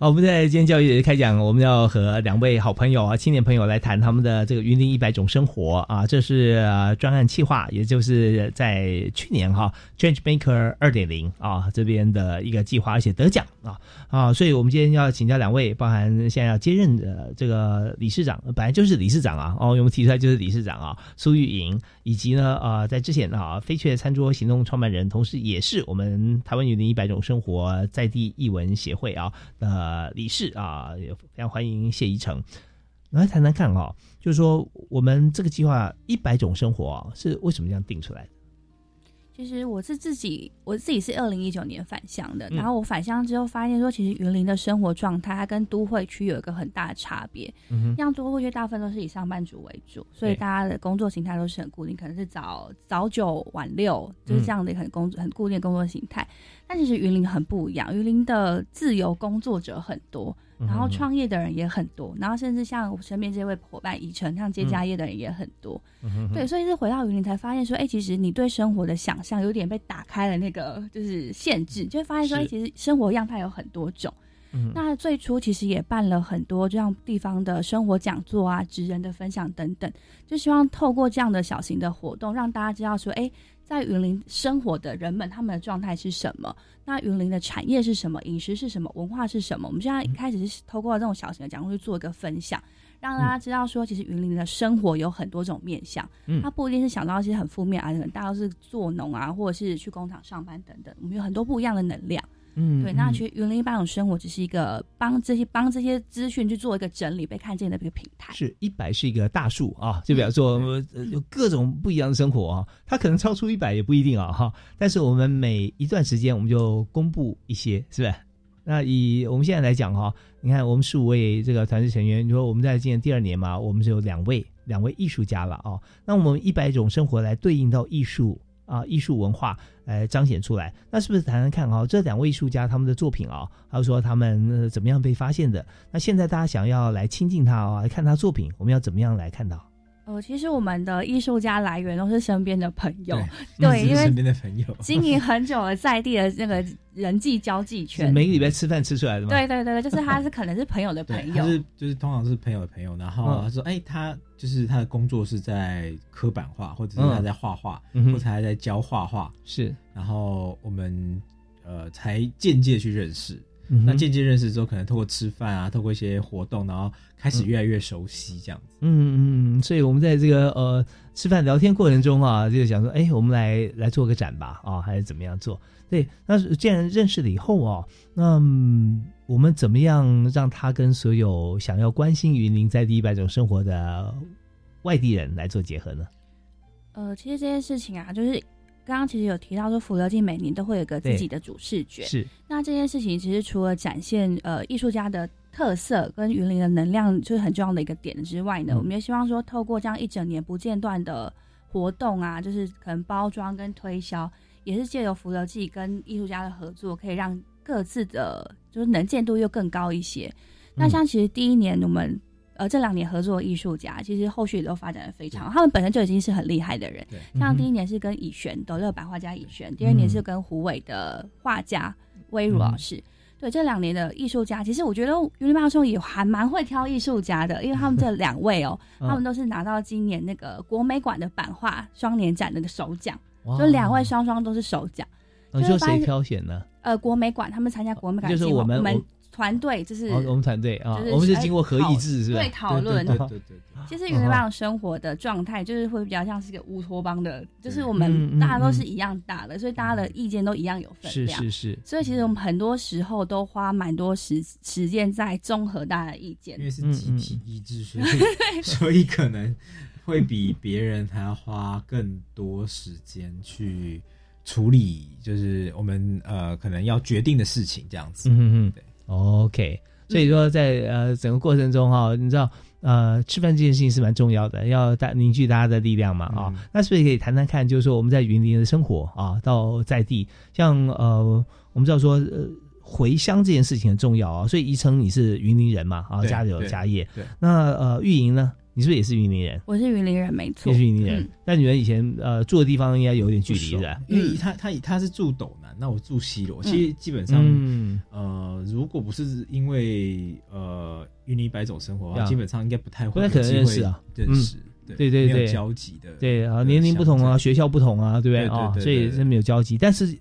好，我们在今天教育开讲，我们要和两位好朋友啊，青年朋友来谈他们的这个云林一百种生活啊，这是专案企划，也就是在去年哈，Change Maker 二点零啊这边的一个计划，而且得奖啊啊，所以我们今天要请教两位，包含现在要接任的这个理事长，本来就是理事长啊，哦，我们提出来就是理事长啊，苏玉莹，以及呢啊，在之前啊，飞雀餐桌行动创办人，同时也是我们台湾云林一百种生活在地译文协会啊的。呃，理事啊，也非常欢迎谢宜成来谈谈看啊，就是说我们这个计划一百种生活啊，是为什么这样定出来的？其实我是自己，我自己是二零一九年返乡的，然后我返乡之后发现说，其实云林的生活状态它跟都会区有一个很大的差别。嗯像都会区大部分都是以上班族为主，所以大家的工作形态都是很固定，可能是早早九晚六，就是这样的很工很固定的工作形态。但其实云林很不一样，云林的自由工作者很多。然后创业的人也很多，然后甚至像我身边这位伙伴以晨，像接家业的人也很多。对，所以是回到云林才发现说，哎，其实你对生活的想象有点被打开了那个就是限制，就会发现说，哎，其实生活样态有很多种。那最初其实也办了很多这样地方的生活讲座啊、职人的分享等等，就希望透过这样的小型的活动，让大家知道说，哎。在云林生活的人们，他们的状态是什么？那云林的产业是什么？饮食是什么？文化是什么？我们现在一开始是透过这种小型的讲座去做一个分享，让大家知道说，其实云林的生活有很多种面向。嗯，它不一定是想到一些很负面啊，可能大家都是做农啊，或者是去工厂上班等等。我们有很多不一样的能量。嗯，对，那其实云林一百种生活只是一个帮这些帮这些资讯去做一个整理、被看见的一个平台。是一百是一个大数啊，就表示说有各种不一样的生活啊，它可能超出一百也不一定啊哈。但是我们每一段时间我们就公布一些，是不是？那以我们现在来讲哈，你看我们十五位这个团队成员，你说我们在今年第二年嘛，我们是有两位两位艺术家了啊。那我们一百种生活来对应到艺术。啊，艺术文化来彰显出来，那是不是谈谈看啊？这两位艺术家他们的作品啊，还有说他们怎么样被发现的？那现在大家想要来亲近他啊，来看他作品，我们要怎么样来看到？呃，其实我们的艺术家来源都是身边的朋友，对，[laughs] 因为身边的朋友经营很久了，在地的那个人际交际圈，每个礼拜吃饭吃出来的吗？对对对，就是他是 [laughs] 可能是朋友的朋友，就是就是通常是朋友的朋友，然后他说，哎，他就是他的工作是在刻板画，或者是他在画画，或者他在教画画，是，然后我们呃才间接去认识。那渐渐认识之后，可能透过吃饭啊，透过一些活动，然后开始越来越熟悉这样子。嗯嗯，所以我们在这个呃吃饭聊天过程中啊，就想说，哎，我们来来做个展吧，啊，还是怎么样做？对，那既然认识了以后啊，那我们怎么样让他跟所有想要关心云林在地一百种生活的外地人来做结合呢？呃，其实这件事情啊，就是。刚刚其实有提到说，福乐记每年都会有个自己的主视觉。是。那这件事情其实除了展现呃艺术家的特色跟云林的能量，就是很重要的一个点之外呢，我们也希望说，透过这样一整年不间断的活动啊，就是可能包装跟推销，也是借由福乐记跟艺术家的合作，可以让。各自的就是能见度又更高一些。那像其实第一年我们呃这两年合作的艺术家，其实后续也都发展的非常好，他们本身就已经是很厉害的人。像第一年是跟以璇德乐版画家以璇，第二年是跟胡伟的画家威如老师。对这两年的艺术家，其实我觉得云林马拉松也还蛮会挑艺术家的，因为他们这 [laughs] 两位哦，他们都是拿到今年那个国美馆的版画双年展的首奖，就两位双双都是首奖。你说谁挑选呢？呃，国美馆他们参加国美馆，就是我们。团队就是我们团队啊，我们是经过合议制，是吧？对，讨论。对对对。其实云林帮生活的状态，就是会比较像是一个乌托邦的，就是我们大家都是一样大的，所以大家的意见都一样有分量。是是是。所以其实我们很多时候都花蛮多时时间在综合大家的意见，因为是集体意志，所以 [laughs] 所以可能会比别人还要花更多时间去处理，就是我们呃可能要决定的事情这样子。嗯嗯，对。OK，所以说在呃整个过程中哈，你知道呃吃饭这件事情是蛮重要的，要大凝聚大家的力量嘛啊。那是不是可以谈谈看，就是说我们在云林的生活啊，到在地，像呃我们知道说呃回乡这件事情很重要啊。所以宜城你是云林人嘛啊，家里有家业。对。那呃玉莹呢？你是不是也是云林人？我是云林人，没错。也是云林人，但你们以前呃住的地方应该有点距离的。因为他他他是住斗南，那我住西螺。其实基本上，呃，如果不是因为呃云林白种生活，基本上应该不太会可能认识啊，认识。对对对，交集的。对啊，年龄不同啊，学校不同啊，对不对啊？所以是没有交集。但是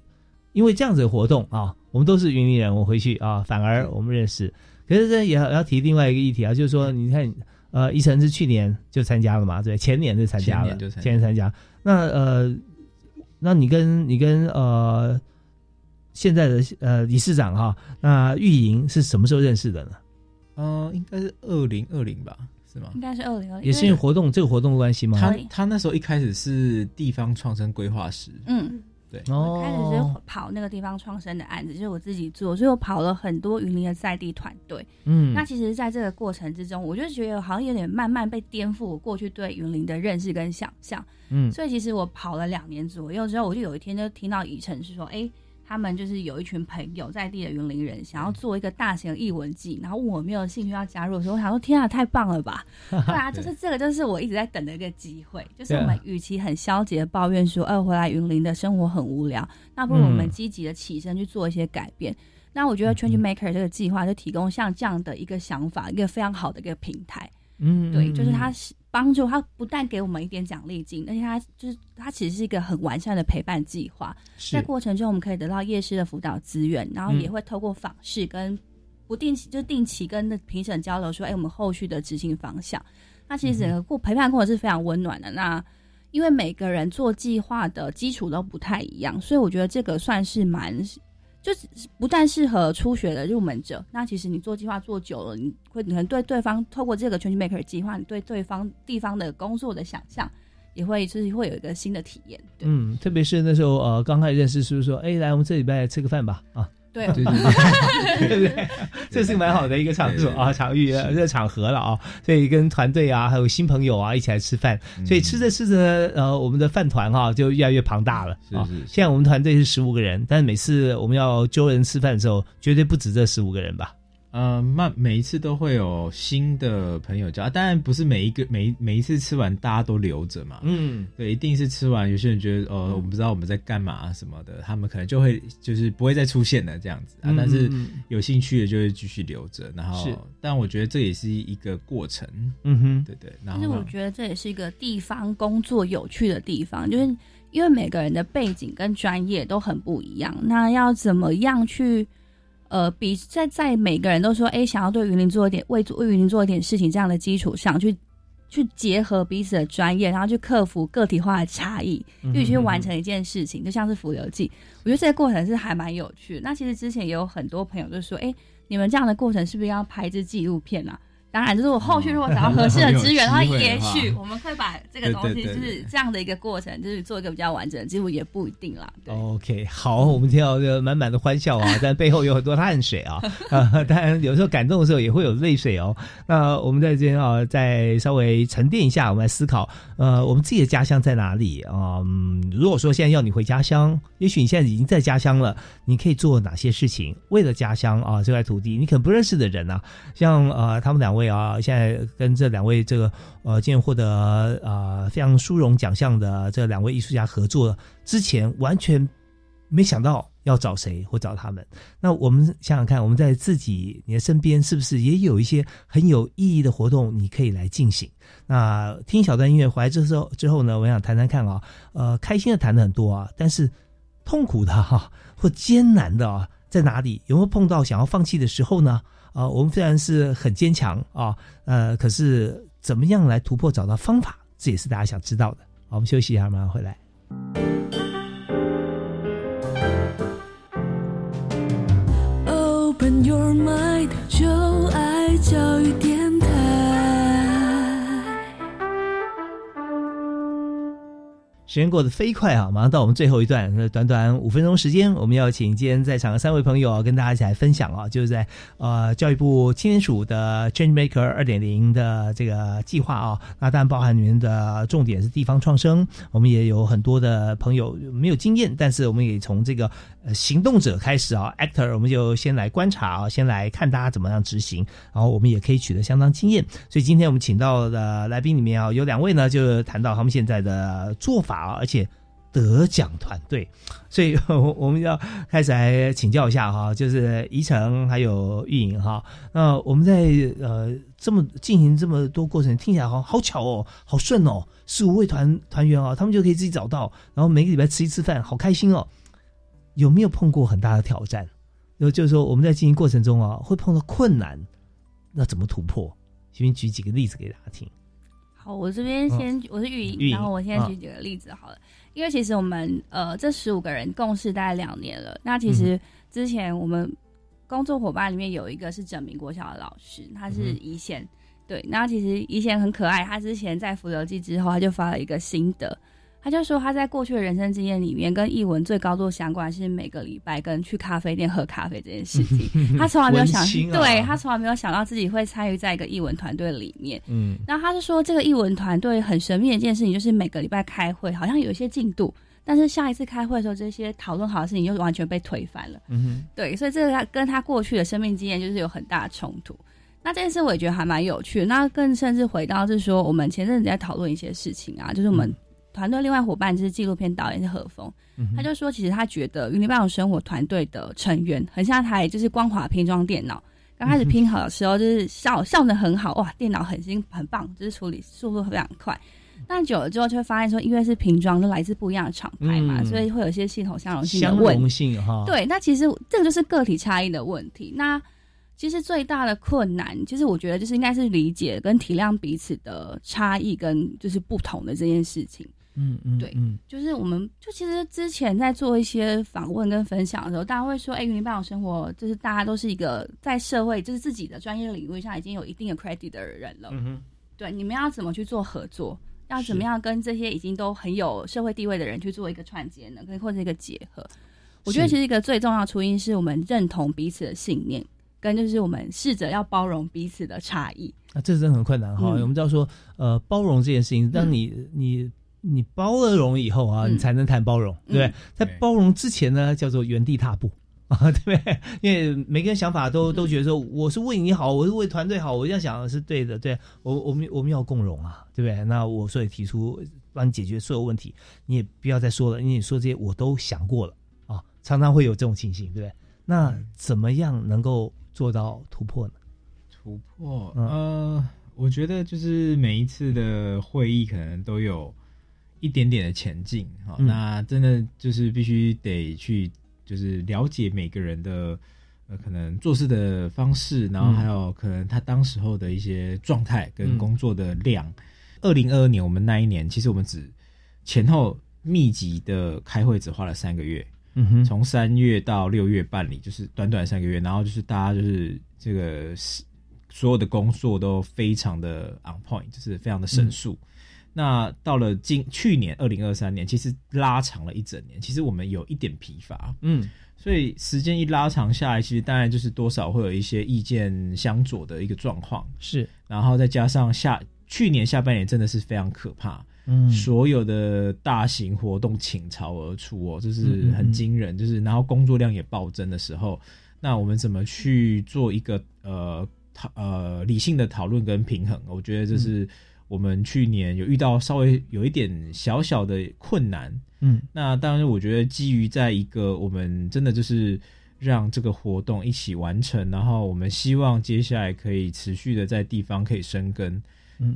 因为这样子的活动啊，我们都是云林人，我回去啊，反而我们认识。可是这也要要提另外一个议题啊，就是说你看。呃，宜晨是去年就参加了嘛？对，前年就参加了，前年参加。那呃，那你跟你跟呃现在的呃理事长哈，那玉莹是什么时候认识的呢？呃，应该是二零二零吧，是吗？应该是二零二零，也是因为活动这个活动的关系吗？他他那时候一开始是地方创生规划师，嗯。对，我开始是跑那个地方创生的案子，就是我自己做，所以我跑了很多云林的在地团队。嗯，那其实在这个过程之中，我就觉得好像有点慢慢被颠覆我过去对云林的认识跟想象。嗯，所以其实我跑了两年左右之后，我就有一天就听到以晨是说，哎。他们就是有一群朋友在地的云林人，想要做一个大型的译文季，然后问我没有兴趣要加入的时候，我想说天啊，太棒了吧！[laughs] 对啊，就是这个，就是我一直在等的一个机会。就是我们与其很消极的抱怨说，呃，回来云林的生活很无聊，那不如我们积极的起身去做一些改变。那我觉得 Change Maker 这个计划就提供像这样的一个想法，一个非常好的一个平台。嗯，对，就是他是帮助他不但给我们一点奖励金，而且他就是他其实是一个很完善的陪伴计划。在过程中，我们可以得到夜师的辅导资源，然后也会透过访视跟不定期就定期跟评审交流，说哎，我们后续的执行方向。那其实整个过陪伴过程是非常温暖的。那因为每个人做计划的基础都不太一样，所以我觉得这个算是蛮。就是不但适合初学的入门者，那其实你做计划做久了，你会可能对对方透过这个全球 Maker 计划，你对对方地方的工作的想象，也会就是会有一个新的体验。嗯，特别是那时候呃刚开始认识，是不是说，哎，来我们这礼拜吃个饭吧？啊。对。对对对。对，[laughs] [laughs] 这是蛮好的一个场所啊，场域这个场合了啊，所以跟团队啊，还有新朋友啊一起来吃饭，所以吃着吃着，呃，我们的饭团哈就越来越庞大了啊。现在我们团队是十五个人，但是每次我们要揪人吃饭的时候，绝对不止这十五个人吧。呃，慢每一次都会有新的朋友加，当然不是每一个每每一次吃完大家都留着嘛。嗯，对，一定是吃完有些人觉得呃，我不知道我们在干嘛什么的，他们可能就会就是不会再出现了这样子啊。但是有兴趣的就会继续留着，然后，但我觉得这也是一个过程。嗯哼，对对。其实我觉得这也是一个地方工作有趣的地方，就是因为每个人的背景跟专业都很不一样，那要怎么样去？呃，比在在每个人都说，哎，想要对云林做一点，为为云林做一点事情这样的基础上去，去结合彼此的专业，然后去克服个体化的差异，一起去完成一件事情，就像是浮游记，我觉得这个过程是还蛮有趣的。那其实之前也有很多朋友就说，哎，你们这样的过程是不是要拍一支纪录片啊？当然，就是我后续如果找到合适的资源然后，也许我们会把这个东西，就是这样的一个过程，就是做一个比较完整的记录，也不一定啦。OK，好，我们听到这个满满的欢笑啊，[laughs] 但背后有很多汗水啊，啊，当然有时候感动的时候也会有泪水哦。那我们在这边啊，再稍微沉淀一下，我们来思考，呃，我们自己的家乡在哪里啊？嗯，如果说现在要你回家乡，也许你现在已经在家乡了，你可以做哪些事情？为了家乡啊，这块土地，你可能不认识的人啊，像呃，他们两位。位啊，现在跟这两位这个呃，今年获得啊非常殊荣奖项的这两位艺术家合作，之前完全没想到要找谁或找他们。那我们想想看，我们在自己你的身边是不是也有一些很有意义的活动，你可以来进行？那听小段音乐回来之后之后呢，我想谈谈看啊，呃，开心的谈的很多啊，但是痛苦的哈或艰难的啊在哪里？有没有碰到想要放弃的时候呢？啊，我们虽然是很坚强啊，呃，可是怎么样来突破，找到方法，这也是大家想知道的。我们休息一下，马上回来。时间过得飞快啊！马上到我们最后一段，那短短五分钟时间，我们要请今天在场的三位朋友啊，跟大家一起来分享啊，就是在呃教育部青年署的 Change Maker 二点零的这个计划啊，那当然包含里面的重点是地方创生，我们也有很多的朋友没有经验，但是我们也从这个呃行动者开始啊，Actor，我们就先来观察啊，先来看大家怎么样执行，然后我们也可以取得相当经验。所以今天我们请到的来宾里面啊，有两位呢，就谈到他们现在的做法。啊，而且得奖团队，所以我我们要开始来请教一下哈，就是宜城还有玉莹哈。那我们在呃这么进行这么多过程，听起来好好巧哦，好顺哦，四五位团团员啊，他们就可以自己找到，然后每个礼拜吃一次饭，好开心哦。有没有碰过很大的挑战？有就是说我们在进行过程中啊，会碰到困难，那怎么突破？先举几个例子给大家听。好，我这边先，我是玉莹，然后我现在举几个例子好了。因为其实我们呃这十五个人共事大概两年了，那其实之前我们工作伙伴里面有一个是整民国小的老师，他是一线，对，那其实一线很可爱，他之前在《浮游记》之后，他就发了一个心得。他就说他在过去的人生经验里面，跟译文最高度相关是每个礼拜跟去咖啡店喝咖啡这件事情。[laughs] 他从来没有想，对他从来没有想到自己会参与在一个译文团队里面。嗯，然后他就说这个译文团队很神秘的一件事情，就是每个礼拜开会，好像有一些进度，但是下一次开会的时候，这些讨论好的事情又完全被推翻了。嗯对，所以这个跟他过去的生命经验就是有很大的冲突。那这件事我也觉得还蛮有趣的。那更甚至回到是说，我们前阵子在讨论一些事情啊，就是我们。团队另外伙伴就是纪录片导演是何峰，他就说，其实他觉得云林半岛生活团队的成员很像台，就是光滑拼装电脑。刚开始拼好的时候，就是效效能很好，哇，电脑很新很棒，就是处理速度非常快。但久了之后，就会发现说，因为是拼装，就来自不一样的厂牌嘛，所以会有一些系统相容性的问题。哈，对，那其实这个就是个体差异的问题。那其实最大的困难，其实我觉得就是应该是理解跟体谅彼此的差异跟就是不同的这件事情。嗯嗯，对，嗯，就是我们就其实之前在做一些访问跟分享的时候，大家会说，哎，云林半岛生活就是大家都是一个在社会就是自己的专业领域上已经有一定的 credit 的人了。嗯哼，对，你们要怎么去做合作？要怎么样跟这些已经都很有社会地位的人去做一个串接呢？跟或者一个结合？我觉得其实一个最重要的初因是我们认同彼此的信念，跟就是我们试着要包容彼此的差异。啊，这是真的很困难哈。我们知道说，呃，包容这件事情，当你你。你包了容以后啊，你才能谈包容，对不对？在包容之前呢，叫做原地踏步 [laughs] 啊，对不对？因为每个人想法都都觉得说，我是为你好，我是为团队好，我这样想的是对的，对我我们我们要共荣啊，对不对？那我所以提出帮你解决所有问题，你也不要再说了，因为你说这些我都想过了啊，常常会有这种情形，对不对？那怎么样能够做到突破呢？突破，呃，我觉得就是每一次的会议可能都有。一点点的前进，哈，那真的就是必须得去，就是了解每个人的呃可能做事的方式，然后还有可能他当时候的一些状态跟工作的量。二零二二年我们那一年，其实我们只前后密集的开会只花了三个月，嗯哼，从三月到六月办理，就是短短三个月，然后就是大家就是这个所有的工作都非常的 on point，就是非常的神速。那到了今去年二零二三年，其实拉长了一整年，其实我们有一点疲乏，嗯，所以时间一拉长下来，其实当然就是多少会有一些意见相左的一个状况，是，然后再加上下去年下半年真的是非常可怕，嗯，所有的大型活动倾巢而出哦，就是很惊人，就是然后工作量也暴增的时候，那我们怎么去做一个呃讨呃理性的讨论跟平衡？我觉得这是。我们去年有遇到稍微有一点小小的困难，嗯，那当然，我觉得基于在一个我们真的就是让这个活动一起完成，然后我们希望接下来可以持续的在地方可以生根。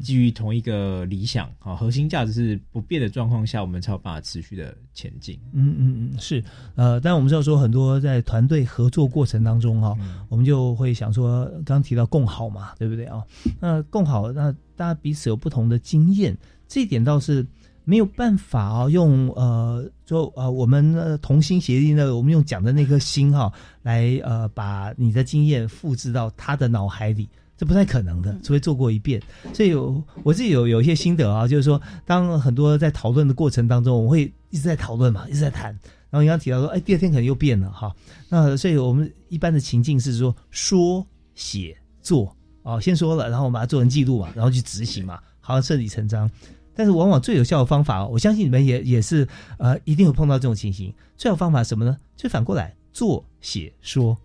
基于同一个理想啊，核心价值是不变的状况下，我们才有办法持续的前进。嗯嗯嗯，是呃，但我们知道说很多在团队合作过程当中哈，我们就会想说，刚提到共好嘛，对不对啊？那共好，那大家彼此有不同的经验，这一点倒是没有办法啊，用呃，就呃，我们呃同心协力呢，我们用讲的那颗心哈，来呃，把你的经验复制到他的脑海里。这不太可能的，除非做过一遍。所以有我自己有有一些心得啊，就是说，当很多在讨论的过程当中，我们会一直在讨论嘛，一直在谈。然后你刚提到说，哎，第二天可能又变了哈。那所以我们一般的情境是说，说、写、做啊，先说了，然后我们把它做成记录嘛，然后去执行嘛，好像顺理成章。但是往往最有效的方法，我相信你们也也是呃，一定会碰到这种情形。最好方法什么呢？就反过来做、写、说啊。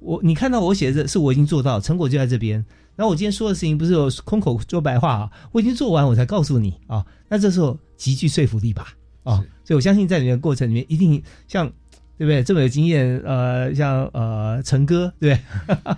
我你看到我写的是我已经做到，成果就在这边。然后我今天说的事情不是有空口说白话啊，我已经做完我才告诉你啊。那这时候极具说服力吧？啊，所以我相信在你的过程里面，一定像对不对？这么有经验，呃，像呃陈哥对，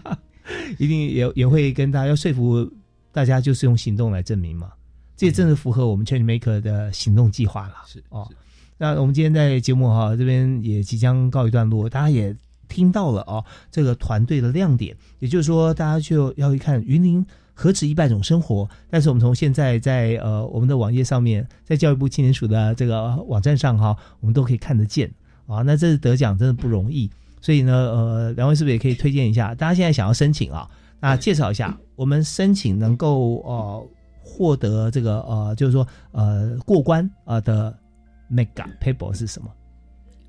[laughs] 一定也也会跟大家要说服大家，就是用行动来证明嘛。这也正是符合我们 Change Maker 的行动计划了。是哦，那我们今天在节目哈这边也即将告一段落，大家也。听到了啊，这个团队的亮点，也就是说，大家就要一看云林何止一百种生活。但是我们从现在在呃我们的网页上面，在教育部青年署的这个网站上哈，我们都可以看得见啊。那这是得奖真的不容易，所以呢，呃，两位是不是也可以推荐一下？大家现在想要申请啊，那介绍一下，我们申请能够呃获得这个呃，就是说呃过关啊的 mega paper 是什么？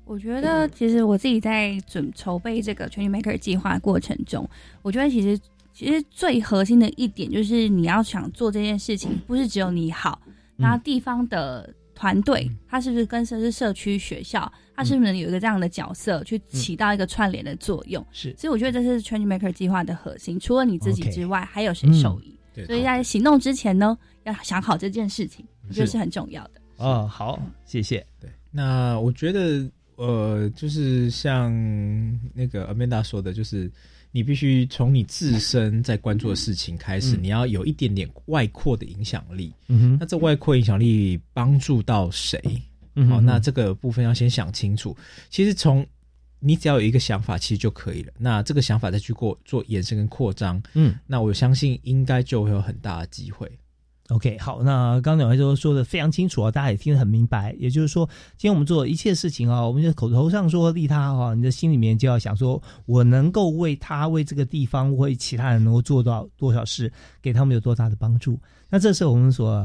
我觉得，其实我自己在准筹备这个全 Maker 计划过程中，我觉得其实其实最核心的一点就是，你要想做这件事情，不是只有你好，然后地方的团队，他是不是跟是社区学校，他是不是能有一个这样的角色，去起到一个串联的作用？是，所以我觉得这是全 Maker 计划的核心。除了你自己之外，还有谁受益？所以在行动之前呢，要想好这件事情，我觉得是很重要的。哦，好，谢谢。对，那我觉得。呃，就是像那个 Amanda 说的，就是你必须从你自身在关注的事情开始，你要有一点点外扩的影响力。嗯哼，那这外扩影响力帮助到谁？好，那这个部分要先想清楚。其实从你只要有一个想法，其实就可以了。那这个想法再去过做延伸跟扩张，嗯，那我相信应该就会有很大的机会。OK，好，那刚刚两位都说的非常清楚啊，大家也听得很明白。也就是说，今天我们做一切事情啊，我们就口头上说利他哈，你的心里面就要想说，我能够为他、为这个地方、为其他人能够做到多少事，给他们有多大的帮助。那这是我们所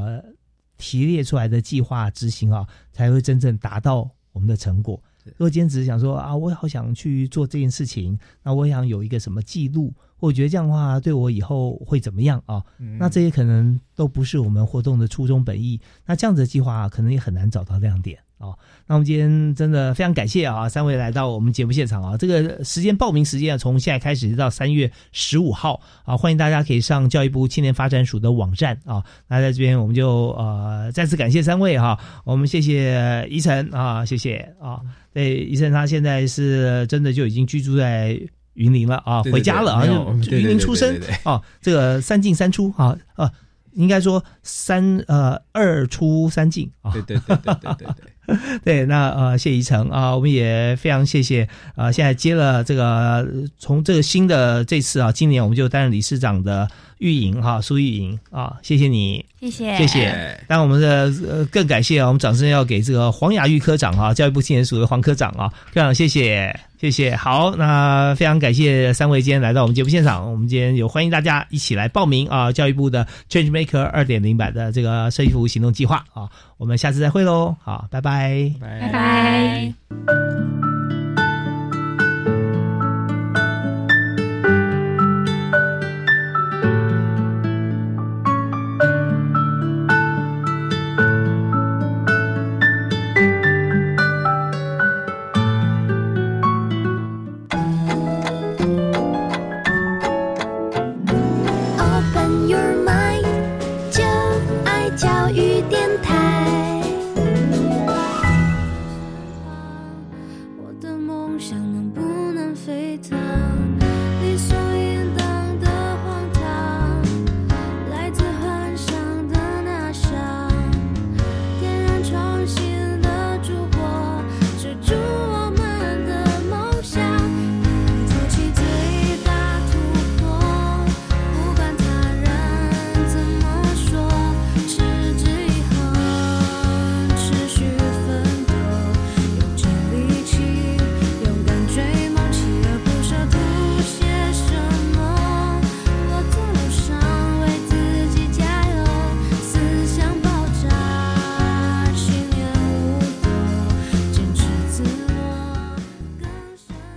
提列出来的计划执行啊，才会真正达到我们的成果。如果今天只是想说啊，我好想去做这件事情，那我想有一个什么记录。我觉得这样的话对我以后会怎么样啊？那这些可能都不是我们活动的初衷本意。那这样子的计划可能也很难找到亮点啊。那我们今天真的非常感谢啊，三位来到我们节目现场啊。这个时间报名时间啊，从现在开始到三月十五号啊，欢迎大家可以上教育部青年发展署的网站啊。那在这边我们就呃再次感谢三位哈。我们谢谢宜晨啊，谢谢啊。对，宜晨他现在是真的就已经居住在。云林了啊，回家了啊，云林出生啊，这个三进三出啊啊，应该说三呃二出三进啊，对对对对对对对，对 [laughs] 那呃谢宜成啊，我们也非常谢谢啊，现在接了这个从这个新的这次啊，今年我们就担任理事长的玉莹哈苏玉莹啊，谢谢你，谢谢。谢谢，但我们的呃更感谢啊，我们掌声要给这个黄雅玉科长啊，教育部青年署的黄科长啊，科长谢谢。谢谢。好，那非常感谢三位今天来到我们节目现场。我们今天有欢迎大家一起来报名啊，教育部的 Change Maker 二点零版的这个设计服务行动计划啊。我们下次再会喽，好，拜拜，拜拜。